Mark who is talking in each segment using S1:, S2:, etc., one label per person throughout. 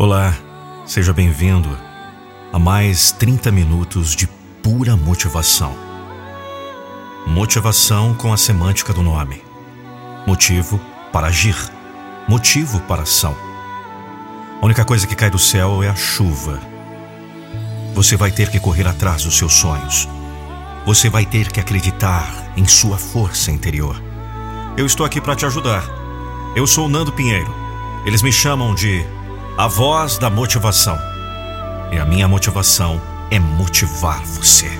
S1: Olá, seja bem-vindo a mais 30 minutos de pura motivação. Motivação com a semântica do nome. Motivo para agir, motivo para ação. A única coisa que cai do céu é a chuva. Você vai ter que correr atrás dos seus sonhos. Você vai ter que acreditar em sua força interior. Eu estou aqui para te ajudar. Eu sou o Nando Pinheiro. Eles me chamam de a voz da motivação. E a minha motivação é motivar você.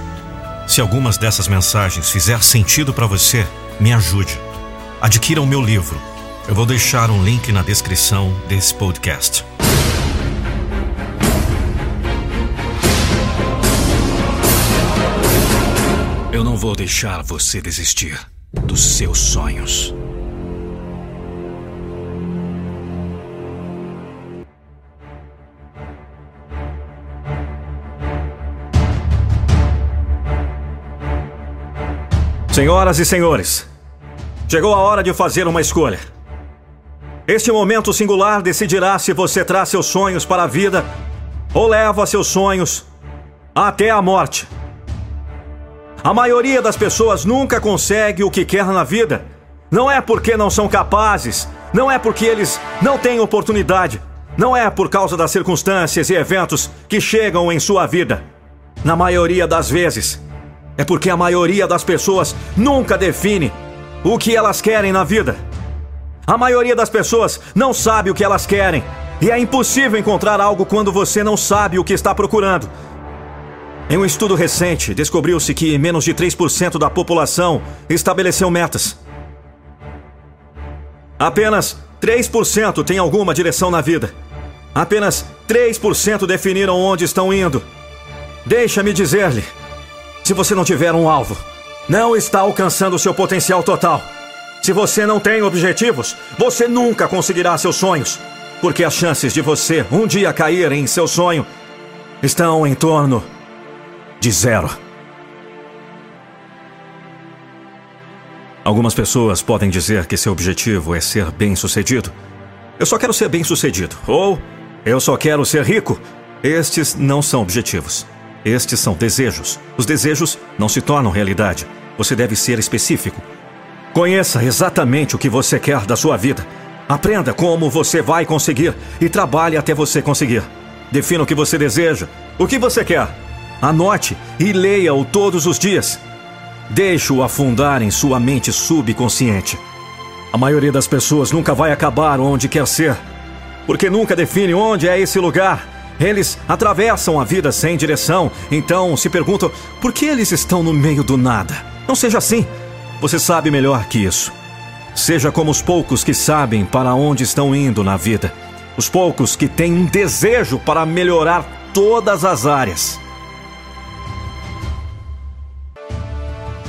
S1: Se algumas dessas mensagens fizer sentido para você, me ajude. Adquira o meu livro. Eu vou deixar um link na descrição desse podcast. Eu não vou deixar você desistir dos seus sonhos. Senhoras e senhores, chegou a hora de fazer uma escolha. Este momento singular decidirá se você traz seus sonhos para a vida ou leva seus sonhos até a morte. A maioria das pessoas nunca consegue o que quer na vida. Não é porque não são capazes, não é porque eles não têm oportunidade, não é por causa das circunstâncias e eventos que chegam em sua vida. Na maioria das vezes, é porque a maioria das pessoas nunca define o que elas querem na vida. A maioria das pessoas não sabe o que elas querem. E é impossível encontrar algo quando você não sabe o que está procurando. Em um estudo recente, descobriu-se que menos de 3% da população estabeleceu metas. Apenas 3% tem alguma direção na vida. Apenas 3% definiram onde estão indo. Deixa-me dizer-lhe se você não tiver um alvo, não está alcançando seu potencial total. Se você não tem objetivos, você nunca conseguirá seus sonhos, porque as chances de você um dia cair em seu sonho estão em torno de zero. Algumas pessoas podem dizer que seu objetivo é ser bem-sucedido. Eu só quero ser bem-sucedido. Ou eu só quero ser rico. Estes não são objetivos. Estes são desejos. Os desejos não se tornam realidade. Você deve ser específico. Conheça exatamente o que você quer da sua vida. Aprenda como você vai conseguir e trabalhe até você conseguir. Defina o que você deseja, o que você quer. Anote e leia-o todos os dias. Deixe-o afundar em sua mente subconsciente. A maioria das pessoas nunca vai acabar onde quer ser, porque nunca define onde é esse lugar eles atravessam a vida sem direção, então se perguntam por que eles estão no meio do nada. Não seja assim. Você sabe melhor que isso. Seja como os poucos que sabem para onde estão indo na vida. Os poucos que têm um desejo para melhorar todas as áreas.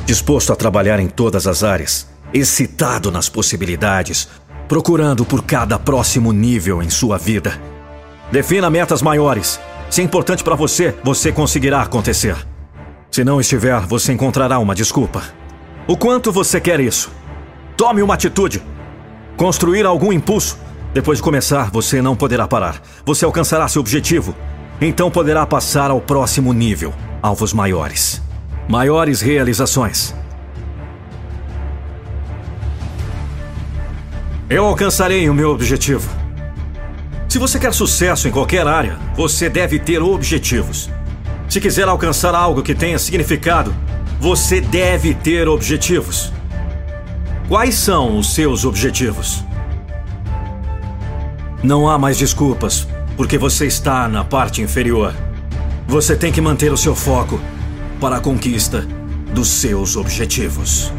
S1: Disposto a trabalhar em todas as áreas, excitado nas possibilidades, procurando por cada próximo nível em sua vida. Defina metas maiores. Se é importante para você, você conseguirá acontecer. Se não estiver, você encontrará uma desculpa. O quanto você quer isso? Tome uma atitude. Construir algum impulso. Depois de começar, você não poderá parar. Você alcançará seu objetivo. Então poderá passar ao próximo nível alvos maiores. Maiores realizações. Eu alcançarei o meu objetivo. Se você quer sucesso em qualquer área, você deve ter objetivos. Se quiser alcançar algo que tenha significado, você deve ter objetivos. Quais são os seus objetivos? Não há mais desculpas, porque você está na parte inferior. Você tem que manter o seu foco para a conquista dos seus objetivos.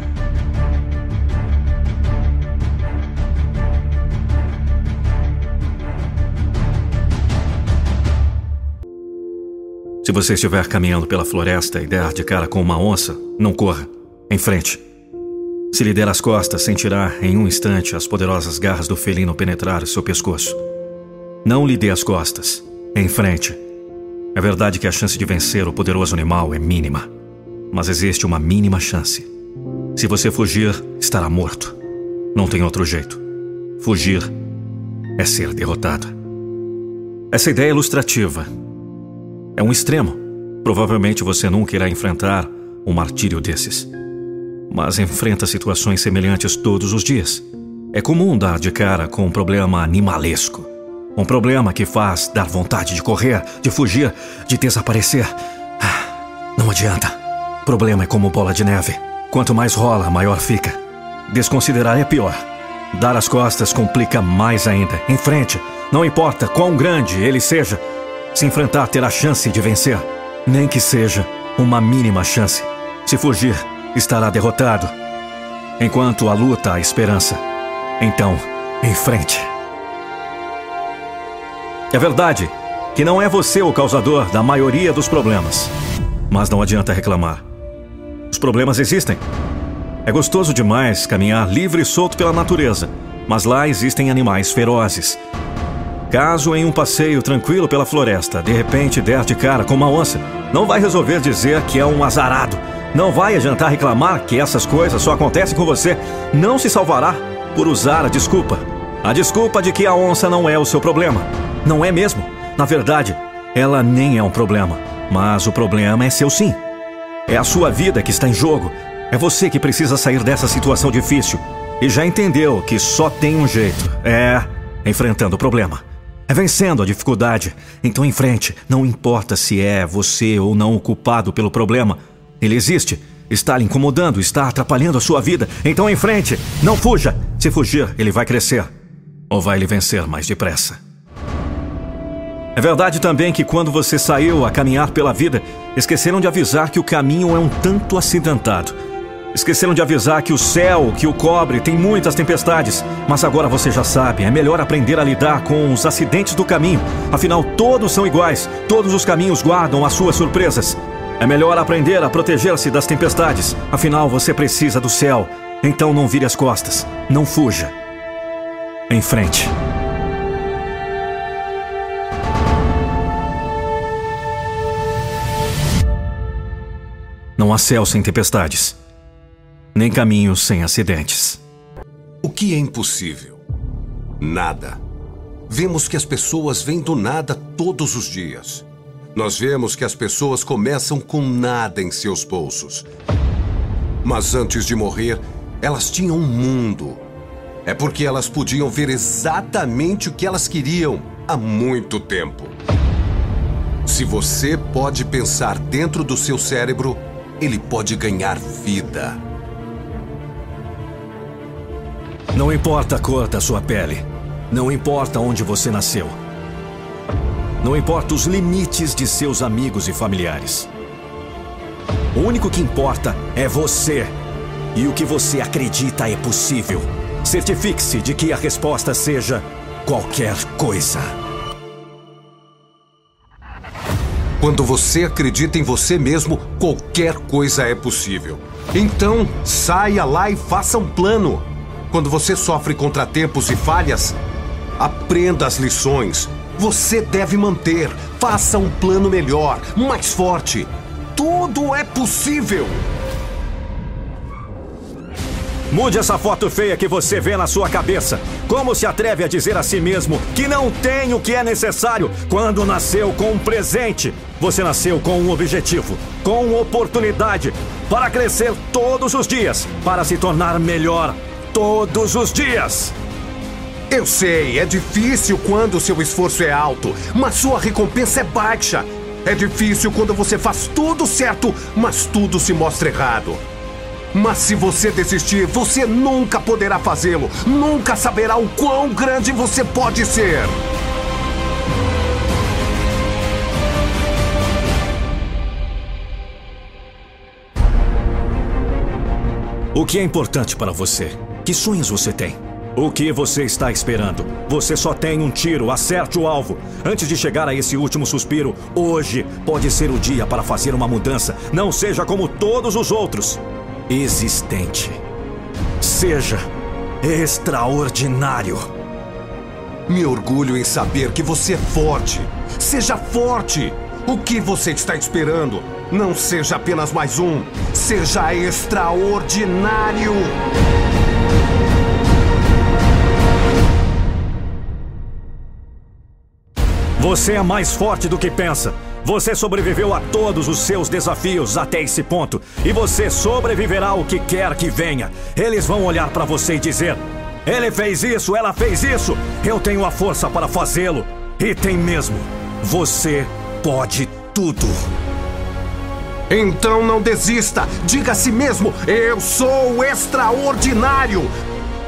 S1: Se você estiver caminhando pela floresta e der de cara com uma onça, não corra. Em frente. Se lhe der as costas, sentirá em um instante as poderosas garras do felino penetrar seu pescoço. Não lhe dê as costas. Em frente. É verdade que a chance de vencer o poderoso animal é mínima. Mas existe uma mínima chance. Se você fugir, estará morto. Não tem outro jeito. Fugir é ser derrotado. Essa ideia é ilustrativa. É um extremo. Provavelmente você nunca irá enfrentar um martírio desses. Mas enfrenta situações semelhantes todos os dias. É comum dar de cara com um problema animalesco. Um problema que faz dar vontade de correr, de fugir, de desaparecer. Ah, não adianta. Problema é como bola de neve. Quanto mais rola, maior fica. Desconsiderar é pior. Dar as costas complica mais ainda. Em frente, não importa quão grande ele seja, se enfrentar terá chance de vencer. Nem que seja uma mínima chance. Se fugir, estará derrotado. Enquanto a luta há esperança. Então, em frente. É verdade que não é você o causador da maioria dos problemas. Mas não adianta reclamar. Os problemas existem. É gostoso demais caminhar livre e solto pela natureza, mas lá existem animais ferozes. Caso em um passeio tranquilo pela floresta, de repente der de cara com uma onça, não vai resolver dizer que é um azarado. Não vai adiantar reclamar que essas coisas só acontecem com você. Não se salvará por usar a desculpa. A desculpa de que a onça não é o seu problema. Não é mesmo. Na verdade, ela nem é um problema. Mas o problema é seu sim. É a sua vida que está em jogo. É você que precisa sair dessa situação difícil. E já entendeu que só tem um jeito: é enfrentando o problema. É vencendo a dificuldade. Então, em frente, não importa se é você ou não o culpado pelo problema. Ele existe. Está lhe incomodando, está atrapalhando a sua vida. Então, em frente, não fuja. Se fugir, ele vai crescer. Ou vai lhe vencer mais depressa. É verdade também que quando você saiu a caminhar pela vida, esqueceram de avisar que o caminho é um tanto acidentado. Esqueceram de avisar que o céu que o cobre tem muitas tempestades. Mas agora você já sabe, é melhor aprender a lidar com os acidentes do caminho. Afinal, todos são iguais, todos os caminhos guardam as suas surpresas. É melhor aprender a proteger-se das tempestades. Afinal, você precisa do céu. Então não vire as costas, não fuja. Em frente. Não há céu sem tempestades, nem caminho sem acidentes.
S2: O que é impossível? Nada. Vemos que as pessoas vêm do nada todos os dias. Nós vemos que as pessoas começam com nada em seus bolsos. Mas antes de morrer, elas tinham um mundo. É porque elas podiam ver exatamente o que elas queriam há muito tempo. Se você pode pensar dentro do seu cérebro, ele pode ganhar vida.
S1: Não importa a cor da sua pele. Não importa onde você nasceu. Não importa os limites de seus amigos e familiares. O único que importa é você. E o que você acredita é possível. Certifique-se de que a resposta seja qualquer coisa.
S2: Quando você acredita em você mesmo, qualquer coisa é possível. Então, saia lá e faça um plano. Quando você sofre contratempos e falhas, aprenda as lições. Você deve manter. Faça um plano melhor, mais forte. Tudo é possível.
S1: Mude essa foto feia que você vê na sua cabeça. Como se atreve a dizer a si mesmo que não tem o que é necessário quando nasceu com um presente? Você nasceu com um objetivo, com uma oportunidade para crescer todos os dias, para se tornar melhor todos os dias.
S2: Eu sei, é difícil quando seu esforço é alto, mas sua recompensa é baixa. É difícil quando você faz tudo certo, mas tudo se mostra errado. Mas se você desistir, você nunca poderá fazê-lo. Nunca saberá o quão grande você pode ser.
S1: O que é importante para você? Que sonhos você tem? O que você está esperando? Você só tem um tiro, acerte o alvo. Antes de chegar a esse último suspiro, hoje pode ser o dia para fazer uma mudança. Não seja como todos os outros existente. Seja extraordinário.
S2: Me orgulho em saber que você é forte. Seja forte. O que você está esperando? Não seja apenas mais um. Seja extraordinário.
S1: Você é mais forte do que pensa. Você sobreviveu a todos os seus desafios até esse ponto. E você sobreviverá ao que quer que venha. Eles vão olhar para você e dizer: Ele fez isso, ela fez isso. Eu tenho a força para fazê-lo. E tem mesmo. Você pode tudo.
S2: Então não desista. Diga a si mesmo: Eu sou extraordinário.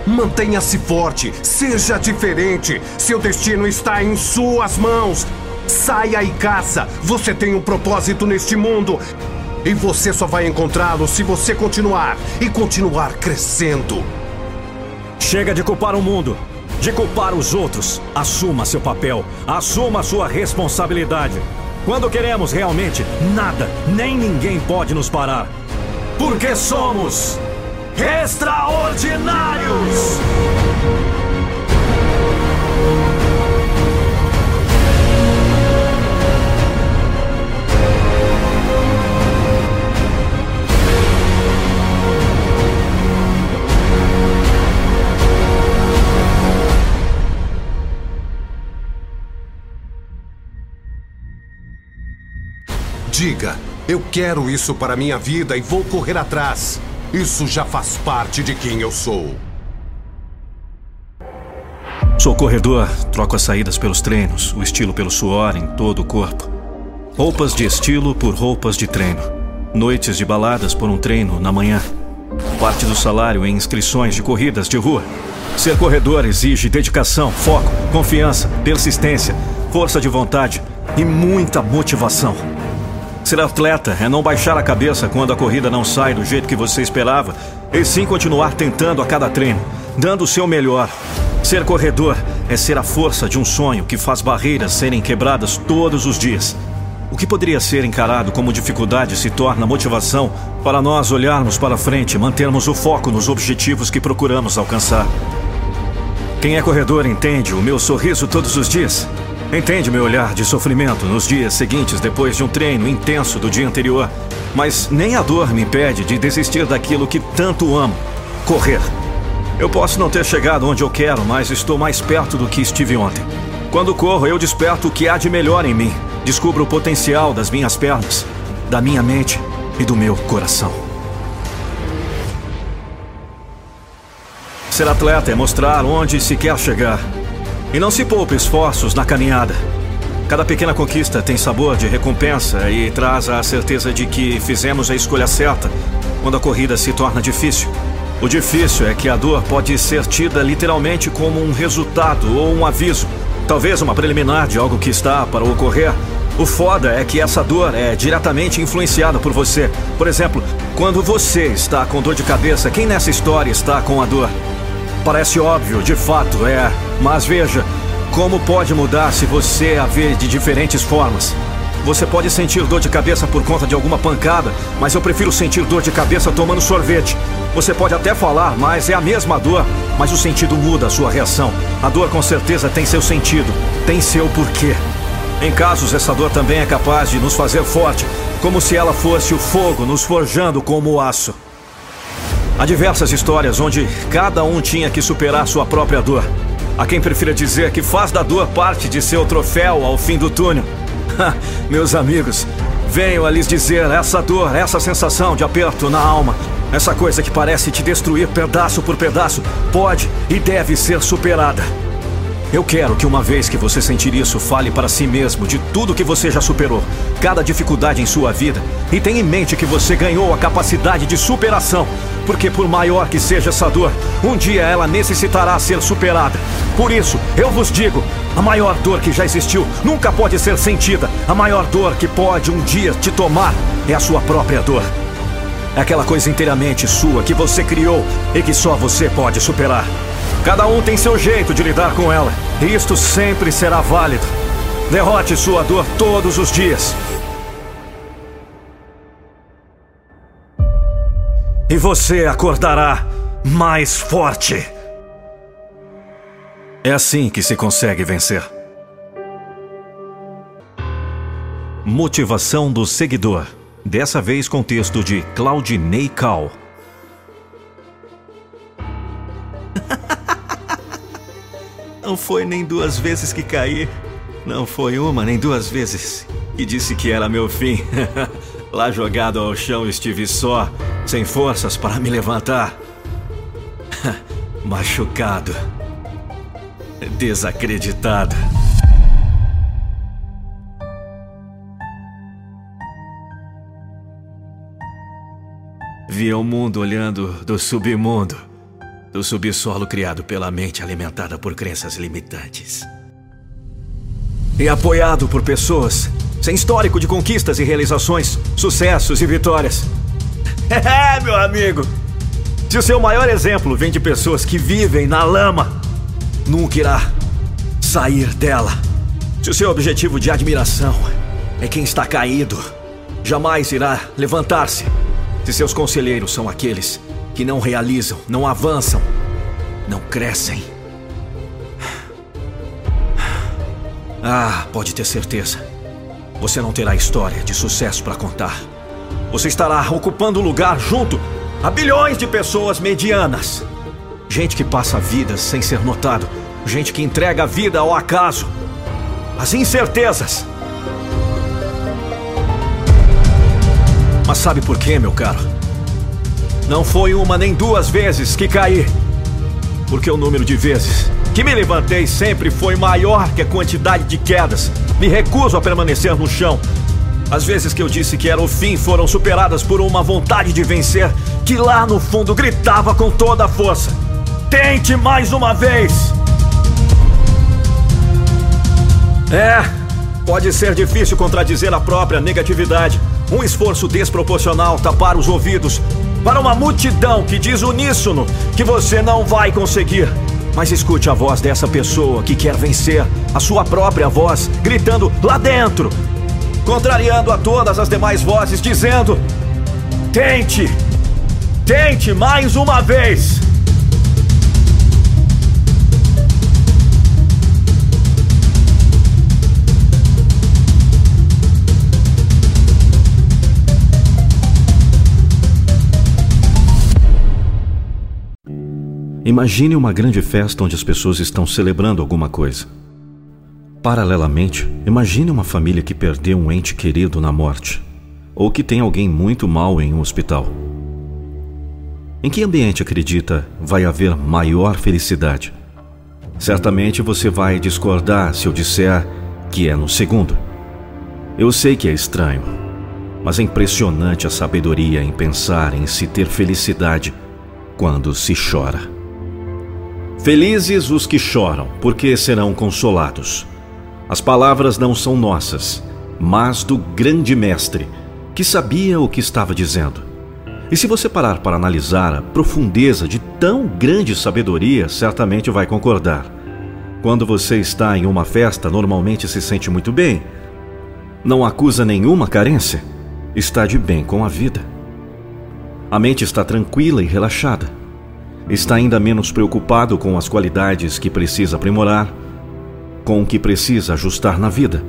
S2: Mantenha-se forte, seja diferente. Seu destino está em suas mãos. Saia e caça. Você tem um propósito neste mundo. E você só vai encontrá-lo se você continuar e continuar crescendo.
S1: Chega de culpar o mundo, de culpar os outros. Assuma seu papel, assuma sua responsabilidade. Quando queremos realmente, nada, nem ninguém pode nos parar. Porque somos extraordinários!
S2: Diga, eu quero isso para minha vida e vou correr atrás. Isso já faz parte de quem eu sou.
S1: Sou corredor, troco as saídas pelos treinos, o estilo pelo suor em todo o corpo. Roupas de estilo por roupas de treino. Noites de baladas por um treino na manhã. Parte do salário em inscrições de corridas de rua. Ser corredor exige dedicação, foco, confiança, persistência, força de vontade e muita motivação. Ser atleta é não baixar a cabeça quando a corrida não sai do jeito que você esperava, e sim continuar tentando a cada treino, dando o seu melhor. Ser corredor é ser a força de um sonho que faz barreiras serem quebradas todos os dias. O que poderia ser encarado como dificuldade se torna motivação para nós olharmos para frente e mantermos o foco nos objetivos que procuramos alcançar. Quem é corredor entende o meu sorriso todos os dias. Entende meu olhar de sofrimento nos dias seguintes depois de um treino intenso do dia anterior. Mas nem a dor me impede de desistir daquilo que tanto amo: correr. Eu posso não ter chegado onde eu quero, mas estou mais perto do que estive ontem. Quando corro, eu desperto o que há de melhor em mim. Descubro o potencial das minhas pernas, da minha mente e do meu coração. Ser atleta é mostrar onde se quer chegar e não se poupe esforços na caminhada. Cada pequena conquista tem sabor de recompensa e traz a certeza de que fizemos a escolha certa quando a corrida se torna difícil. O difícil é que a dor pode ser tida literalmente como um resultado ou um aviso, talvez uma preliminar de algo que está para ocorrer. O foda é que essa dor é diretamente influenciada por você. Por exemplo, quando você está com dor de cabeça, quem nessa história está com a dor? Parece óbvio, de fato é. Mas veja, como pode mudar se você a vê de diferentes formas? Você pode sentir dor de cabeça por conta de alguma pancada, mas eu prefiro sentir dor de cabeça tomando sorvete. Você pode até falar, mas é a mesma dor, mas o sentido muda a sua reação. A dor com certeza tem seu sentido, tem seu porquê. Em casos, essa dor também é capaz de nos fazer forte, como se ela fosse o fogo nos forjando como o aço. Há diversas histórias onde cada um tinha que superar sua própria dor. Há quem prefira dizer que faz da dor parte de seu troféu ao fim do túnel. Meus amigos, venho a lhes dizer essa dor, essa sensação de aperto na alma, essa coisa que parece te destruir pedaço por pedaço, pode e deve ser superada. Eu quero que uma vez que você sentir isso, fale para si mesmo de tudo que você já superou, cada dificuldade em sua vida, e tenha em mente que você ganhou a capacidade de superação, porque por maior que seja essa dor, um dia ela necessitará ser superada. Por isso, eu vos digo, a maior dor que já existiu nunca pode ser sentida. A maior dor que pode um dia te tomar é a sua própria dor. É aquela coisa inteiramente sua que você criou e que só você pode superar. Cada um tem seu jeito de lidar com ela, e isto sempre será válido. Derrote sua dor todos os dias. E você acordará mais forte. É assim que se consegue vencer. Motivação do seguidor. Dessa vez com texto de Claudinei Cal.
S3: Não foi nem duas vezes que caí.
S4: Não foi uma nem duas vezes que disse que era meu fim. Lá jogado ao chão estive só, sem forças para me levantar. Machucado. Desacreditado. Via o mundo olhando do submundo, do subsolo criado pela mente alimentada por crenças limitantes. E apoiado por pessoas sem histórico de conquistas e realizações, sucessos e vitórias. É, meu amigo! Se o seu maior exemplo vem de pessoas que vivem na lama, nunca irá sair dela. Se o seu objetivo de admiração é quem está caído, jamais irá levantar-se. Se seus conselheiros são aqueles que não realizam, não avançam, não crescem. Ah, pode ter certeza. Você não terá história de sucesso para contar. Você estará ocupando lugar junto a bilhões de pessoas medianas. Gente que passa vidas sem ser notado. Gente que entrega a vida ao acaso. As incertezas. Mas sabe por quê, meu caro? Não foi uma nem duas vezes que caí. Porque o número de vezes que me levantei sempre foi maior que a quantidade de quedas. Me recuso a permanecer no chão. As vezes que eu disse que era o fim foram superadas por uma vontade de vencer que lá no fundo gritava com toda a força: Tente mais uma vez! É, pode ser difícil contradizer a própria negatividade. Um esforço desproporcional tapar os ouvidos para uma multidão que diz uníssono que você não vai conseguir. Mas escute a voz dessa pessoa que quer vencer, a sua própria voz, gritando lá dentro, contrariando a todas as demais vozes, dizendo: Tente! Tente mais uma vez!
S1: Imagine uma grande festa onde as pessoas estão celebrando alguma coisa. Paralelamente, imagine uma família que perdeu um ente querido na morte, ou que tem alguém muito mal em um hospital. Em que ambiente acredita vai haver maior felicidade? Certamente você vai discordar se eu disser que é no segundo. Eu sei que é estranho, mas é impressionante a sabedoria em pensar em se ter felicidade quando se chora. Felizes os que choram, porque serão consolados. As palavras não são nossas, mas do grande Mestre, que sabia o que estava dizendo. E se você parar para analisar a profundeza de tão grande sabedoria, certamente vai concordar. Quando você está em uma festa, normalmente se sente muito bem. Não acusa nenhuma carência. Está de bem com a vida. A mente está tranquila e relaxada está ainda menos preocupado com as qualidades que precisa aprimorar, com o que precisa ajustar na vida.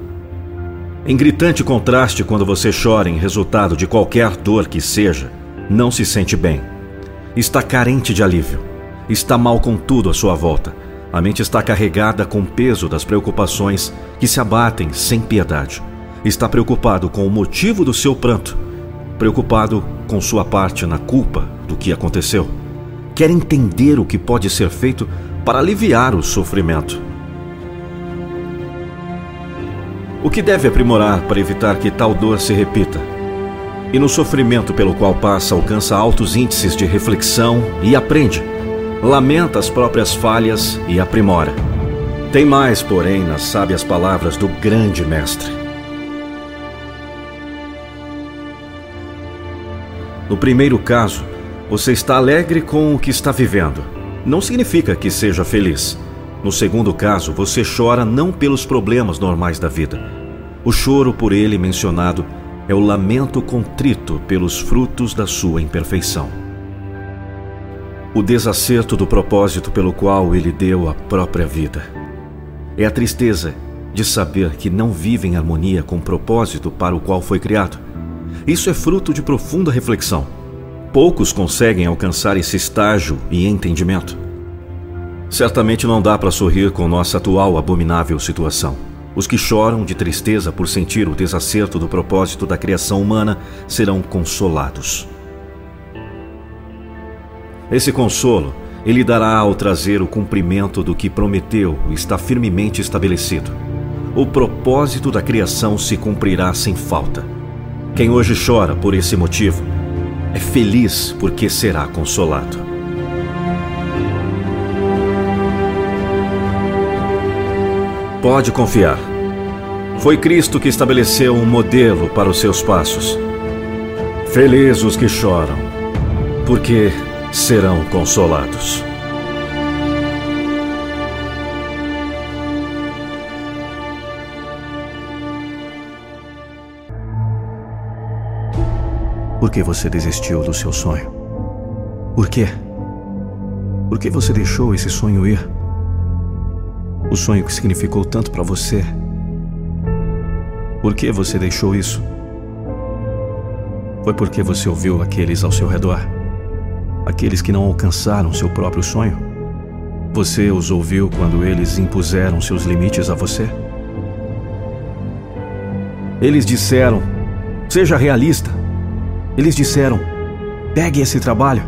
S1: Em gritante contraste, quando você chora em resultado de qualquer dor que seja, não se sente bem. Está carente de alívio. Está mal com tudo à sua volta. A mente está carregada com o peso das preocupações que se abatem sem piedade. Está preocupado com o motivo do seu pranto, preocupado com sua parte na culpa do que aconteceu quer entender o que pode ser feito para aliviar o sofrimento. O que deve aprimorar para evitar que tal dor se repita? E no sofrimento pelo qual passa, alcança altos índices de reflexão e aprende, lamenta as próprias falhas e aprimora. Tem mais, porém, nas sábias palavras do grande mestre. No primeiro caso, você está alegre com o que está vivendo. Não significa que seja feliz. No segundo caso, você chora não pelos problemas normais da vida. O choro por ele mencionado é o lamento contrito pelos frutos da sua imperfeição. O desacerto do propósito pelo qual ele deu a própria vida. É a tristeza de saber que não vive em harmonia com o propósito para o qual foi criado. Isso é fruto de profunda reflexão poucos conseguem alcançar esse estágio e entendimento. Certamente não dá para sorrir com nossa atual abominável situação. Os que choram de tristeza por sentir o desacerto do propósito da criação humana serão consolados. Esse consolo ele dará ao trazer o cumprimento do que prometeu está firmemente estabelecido. O propósito da criação se cumprirá sem falta. Quem hoje chora por esse motivo é feliz porque será consolado. Pode confiar. Foi Cristo que estabeleceu um modelo para os seus passos. Felizes os que choram, porque serão consolados. Por que você desistiu do seu sonho? Por quê? Por que você deixou esse sonho ir? O sonho que significou tanto para você. Por que você deixou isso? Foi porque você ouviu aqueles ao seu redor? Aqueles que não alcançaram seu próprio sonho? Você os ouviu quando eles impuseram seus limites a você? Eles disseram: seja realista. Eles disseram: pegue esse trabalho.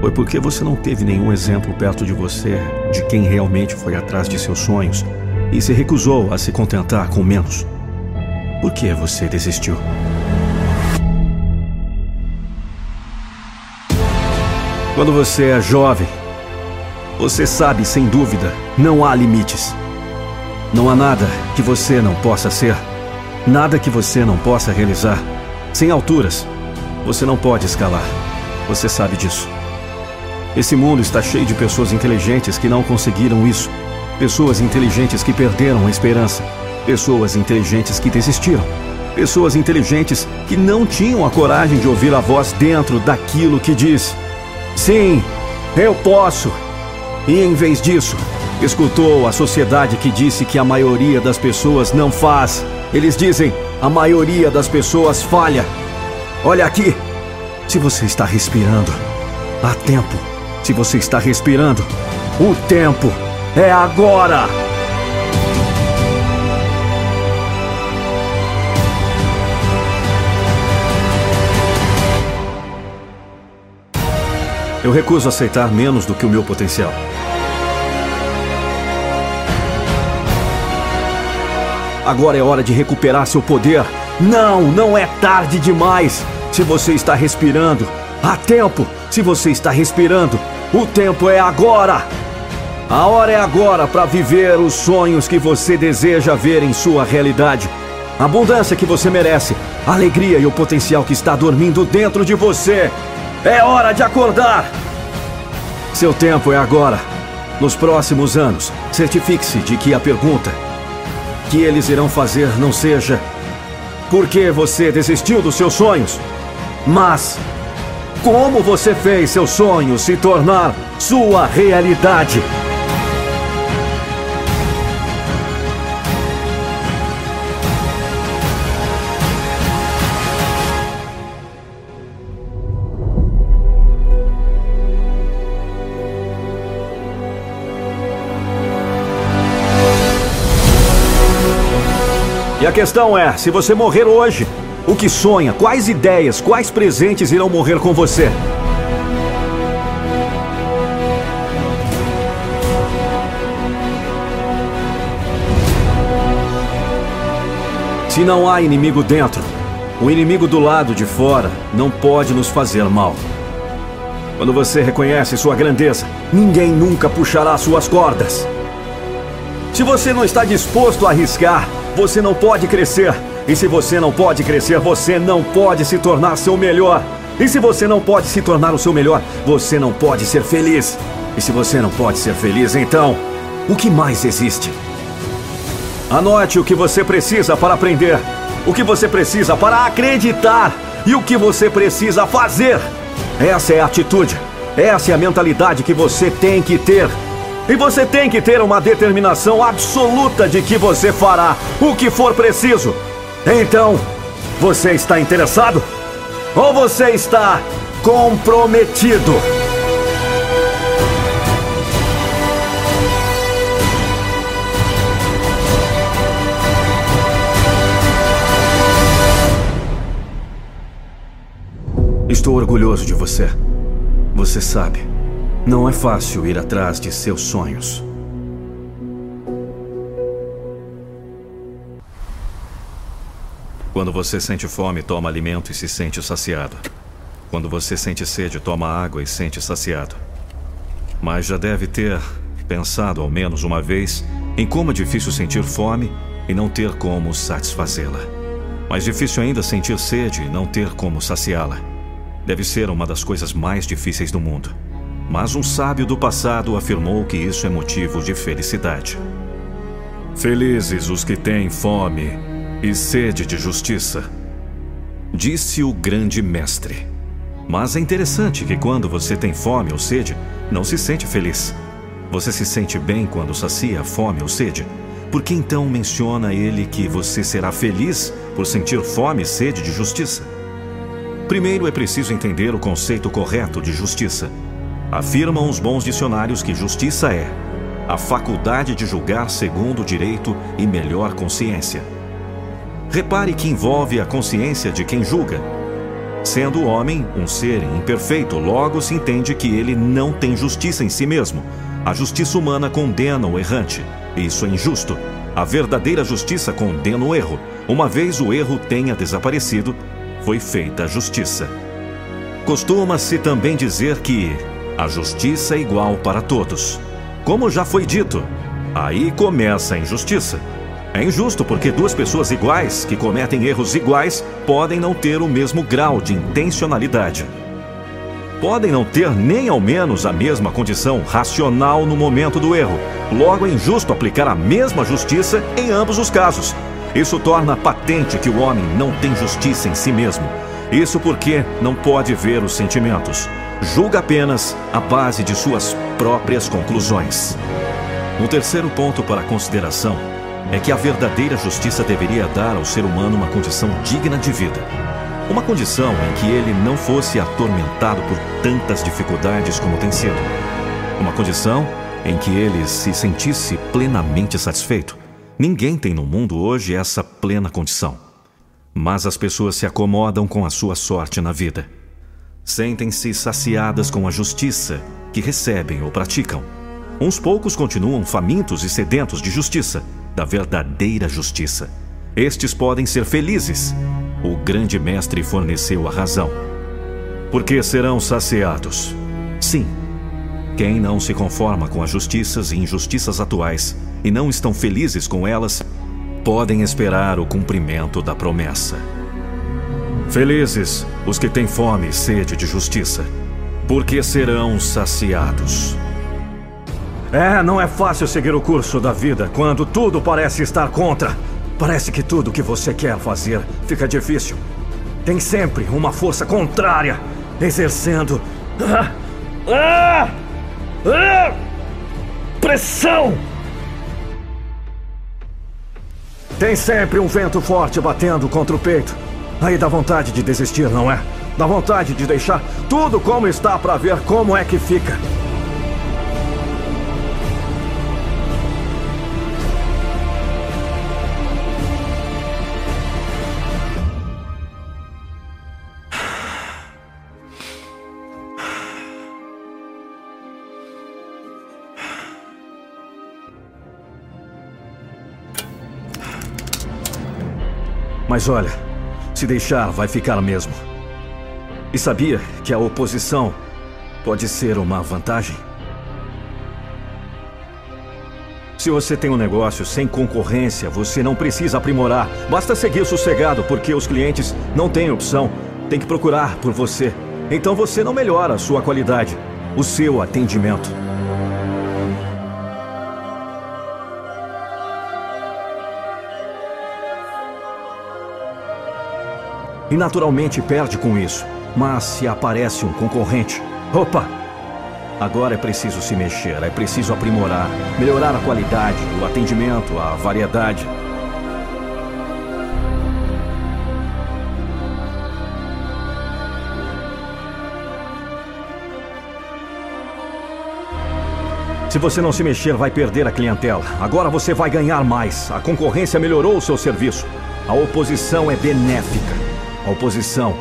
S1: Foi porque você não teve nenhum exemplo perto de você de quem realmente foi atrás de seus sonhos e se recusou a se contentar com menos. Por que você desistiu? Quando você é jovem, você sabe sem dúvida, não há limites. Não há nada que você não possa ser, nada que você não possa realizar. Sem alturas, você não pode escalar. Você sabe disso. Esse mundo está cheio de pessoas inteligentes que não conseguiram isso. Pessoas inteligentes que perderam a esperança. Pessoas inteligentes que desistiram. Pessoas inteligentes que não tinham a coragem de ouvir a voz dentro daquilo que diz: Sim, eu posso. E em vez disso, escutou a sociedade que disse que a maioria das pessoas não faz. Eles dizem: a maioria das pessoas falha. Olha aqui. Se você está respirando, há tempo. Se você está respirando, o tempo é agora. Eu recuso aceitar menos do que o meu potencial. Agora é hora de recuperar seu poder. Não, não é tarde demais. Se você está respirando, há tempo. Se você está respirando, o tempo é agora. A hora é agora para viver os sonhos que você deseja ver em sua realidade. A abundância que você merece, a alegria e o potencial que está dormindo dentro de você. É hora de acordar. Seu tempo é agora. Nos próximos anos, certifique-se de que a pergunta que eles irão fazer não seja por que você desistiu dos seus sonhos, mas como você fez seu sonho se tornar sua realidade. A questão é: se você morrer hoje, o que sonha, quais ideias, quais presentes irão morrer com você? Se não há inimigo dentro, o inimigo do lado de fora não pode nos fazer mal. Quando você reconhece sua grandeza, ninguém nunca puxará suas cordas. Se você não está disposto a arriscar, você não pode crescer. E se você não pode crescer, você não pode se tornar seu melhor. E se você não pode se tornar o seu melhor, você não pode ser feliz. E se você não pode ser feliz, então, o que mais existe? Anote o que você precisa para aprender, o que você precisa para acreditar e o que você precisa fazer. Essa é a atitude, essa é a mentalidade que você tem que ter. E você tem que ter uma determinação absoluta de que você fará o que for preciso. Então, você está interessado? Ou você está comprometido? Estou orgulhoso de você. Você sabe não é fácil ir atrás de seus sonhos. Quando você sente fome, toma alimento e se sente saciado. Quando você sente sede, toma água e sente saciado. Mas já deve ter pensado ao menos uma vez em como é difícil sentir fome e não ter como satisfazê-la. Mais difícil ainda sentir sede e não ter como saciá-la. Deve ser uma das coisas mais difíceis do mundo. Mas um sábio do passado afirmou que isso é motivo de felicidade. Felizes os que têm fome e sede de justiça, disse o grande mestre. Mas é interessante que quando você tem fome ou sede, não se sente feliz. Você se sente bem quando sacia a fome ou sede. Por que então menciona ele que você será feliz por sentir fome e sede de justiça? Primeiro é preciso entender o conceito correto de justiça. Afirmam os bons dicionários que justiça é a faculdade de julgar segundo o direito e melhor consciência. Repare que envolve a consciência de quem julga. Sendo o homem um ser imperfeito, logo se entende que ele não tem justiça em si mesmo. A justiça humana condena o errante. Isso é injusto. A verdadeira justiça condena o erro. Uma vez o erro tenha desaparecido, foi feita a justiça. Costuma-se também dizer que a justiça é igual para todos. Como já foi dito, aí começa a injustiça. É injusto porque duas pessoas iguais, que cometem erros iguais, podem não ter o mesmo grau de intencionalidade. Podem não ter nem ao menos a mesma condição racional no momento do erro. Logo, é injusto aplicar a mesma justiça em ambos os casos. Isso torna patente que o homem não tem justiça em si mesmo. Isso porque não pode ver os sentimentos. Julga apenas a base de suas próprias conclusões. Um terceiro ponto para consideração é que a verdadeira justiça deveria dar ao ser humano uma condição digna de vida. Uma condição em que ele não fosse atormentado por tantas dificuldades como tem sido. Uma condição em que ele se sentisse plenamente satisfeito. Ninguém tem no mundo hoje essa plena condição. Mas as pessoas se acomodam com a sua sorte na vida. Sentem-se saciadas com a justiça que recebem ou praticam. Uns poucos continuam famintos e sedentos de justiça da verdadeira justiça. Estes podem ser felizes. O grande mestre forneceu a razão. Porque serão saciados. Sim. Quem não se conforma com as justiças e injustiças atuais e não estão felizes com elas, podem esperar o cumprimento da promessa. Felizes os que têm fome e sede de justiça, porque serão saciados. É, não é fácil seguir o curso da vida quando tudo parece estar contra. Parece que tudo que você quer fazer fica difícil. Tem sempre uma força contrária exercendo. Ah, ah, ah, pressão! Tem sempre um vento forte batendo contra o peito. Aí dá vontade de desistir, não é? Dá vontade de deixar tudo como está para ver como é que fica. Mas olha, se deixar, vai ficar mesmo. E sabia que a oposição pode ser uma vantagem? Se você tem um negócio sem concorrência, você não precisa aprimorar. Basta seguir sossegado, porque os clientes não têm opção. Tem que procurar por você. Então você não melhora a sua qualidade, o seu atendimento. E naturalmente perde com isso. Mas se aparece um concorrente, opa! Agora é preciso se mexer, é preciso aprimorar, melhorar a qualidade, o atendimento, a variedade. Se você não se mexer, vai perder a clientela. Agora você vai ganhar mais. A concorrência melhorou o seu serviço. A oposição é benéfica. A oposição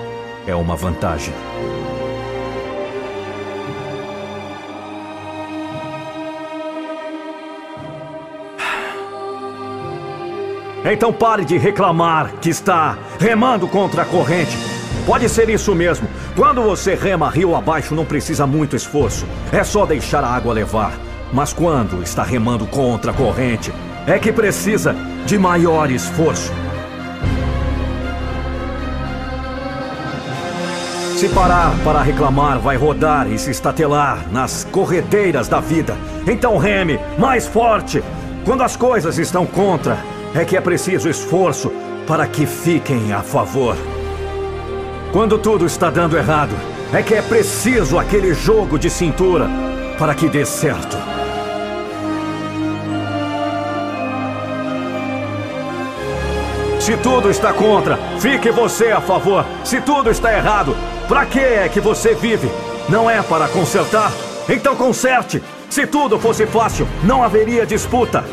S1: é uma vantagem. Então pare de reclamar que está remando contra a corrente. Pode ser isso mesmo. Quando você rema rio abaixo, não precisa muito esforço. É só deixar a água levar. Mas quando está remando contra a corrente, é que precisa de maior esforço. Se parar para reclamar, vai rodar e se estatelar nas corredeiras da vida. Então reme mais forte. Quando as coisas estão contra, é que é preciso esforço para que fiquem a favor. Quando tudo está dando errado, é que é preciso aquele jogo de cintura para que dê certo. Se tudo está contra, fique você a favor. Se tudo está errado, para que é que você vive? Não é para consertar? Então conserte. Se tudo fosse fácil, não haveria disputa.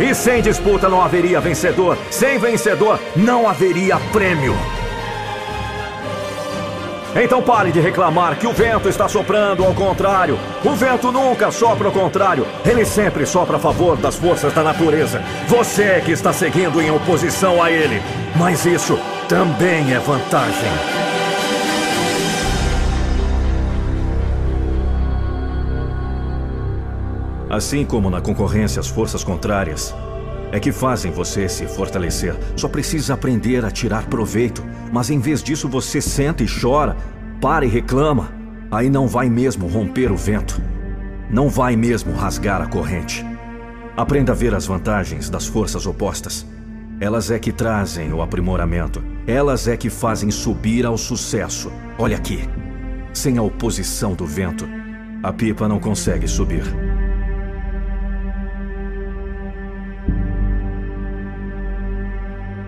S1: E sem disputa não haveria vencedor. Sem vencedor não haveria prêmio. Então pare de reclamar que o vento está soprando ao contrário. O vento nunca sopra ao contrário. Ele sempre sopra a favor das forças da natureza. Você é que está seguindo em oposição a ele. Mas isso também é vantagem. Assim como na concorrência as forças contrárias é que fazem você se fortalecer. Só precisa aprender a tirar proveito. Mas em vez disso você senta e chora, para e reclama. Aí não vai mesmo romper o vento. Não vai mesmo rasgar a corrente. Aprenda a ver as vantagens das forças opostas. Elas é que trazem o aprimoramento. Elas é que fazem subir ao sucesso. Olha aqui. Sem a oposição do vento, a pipa não consegue subir.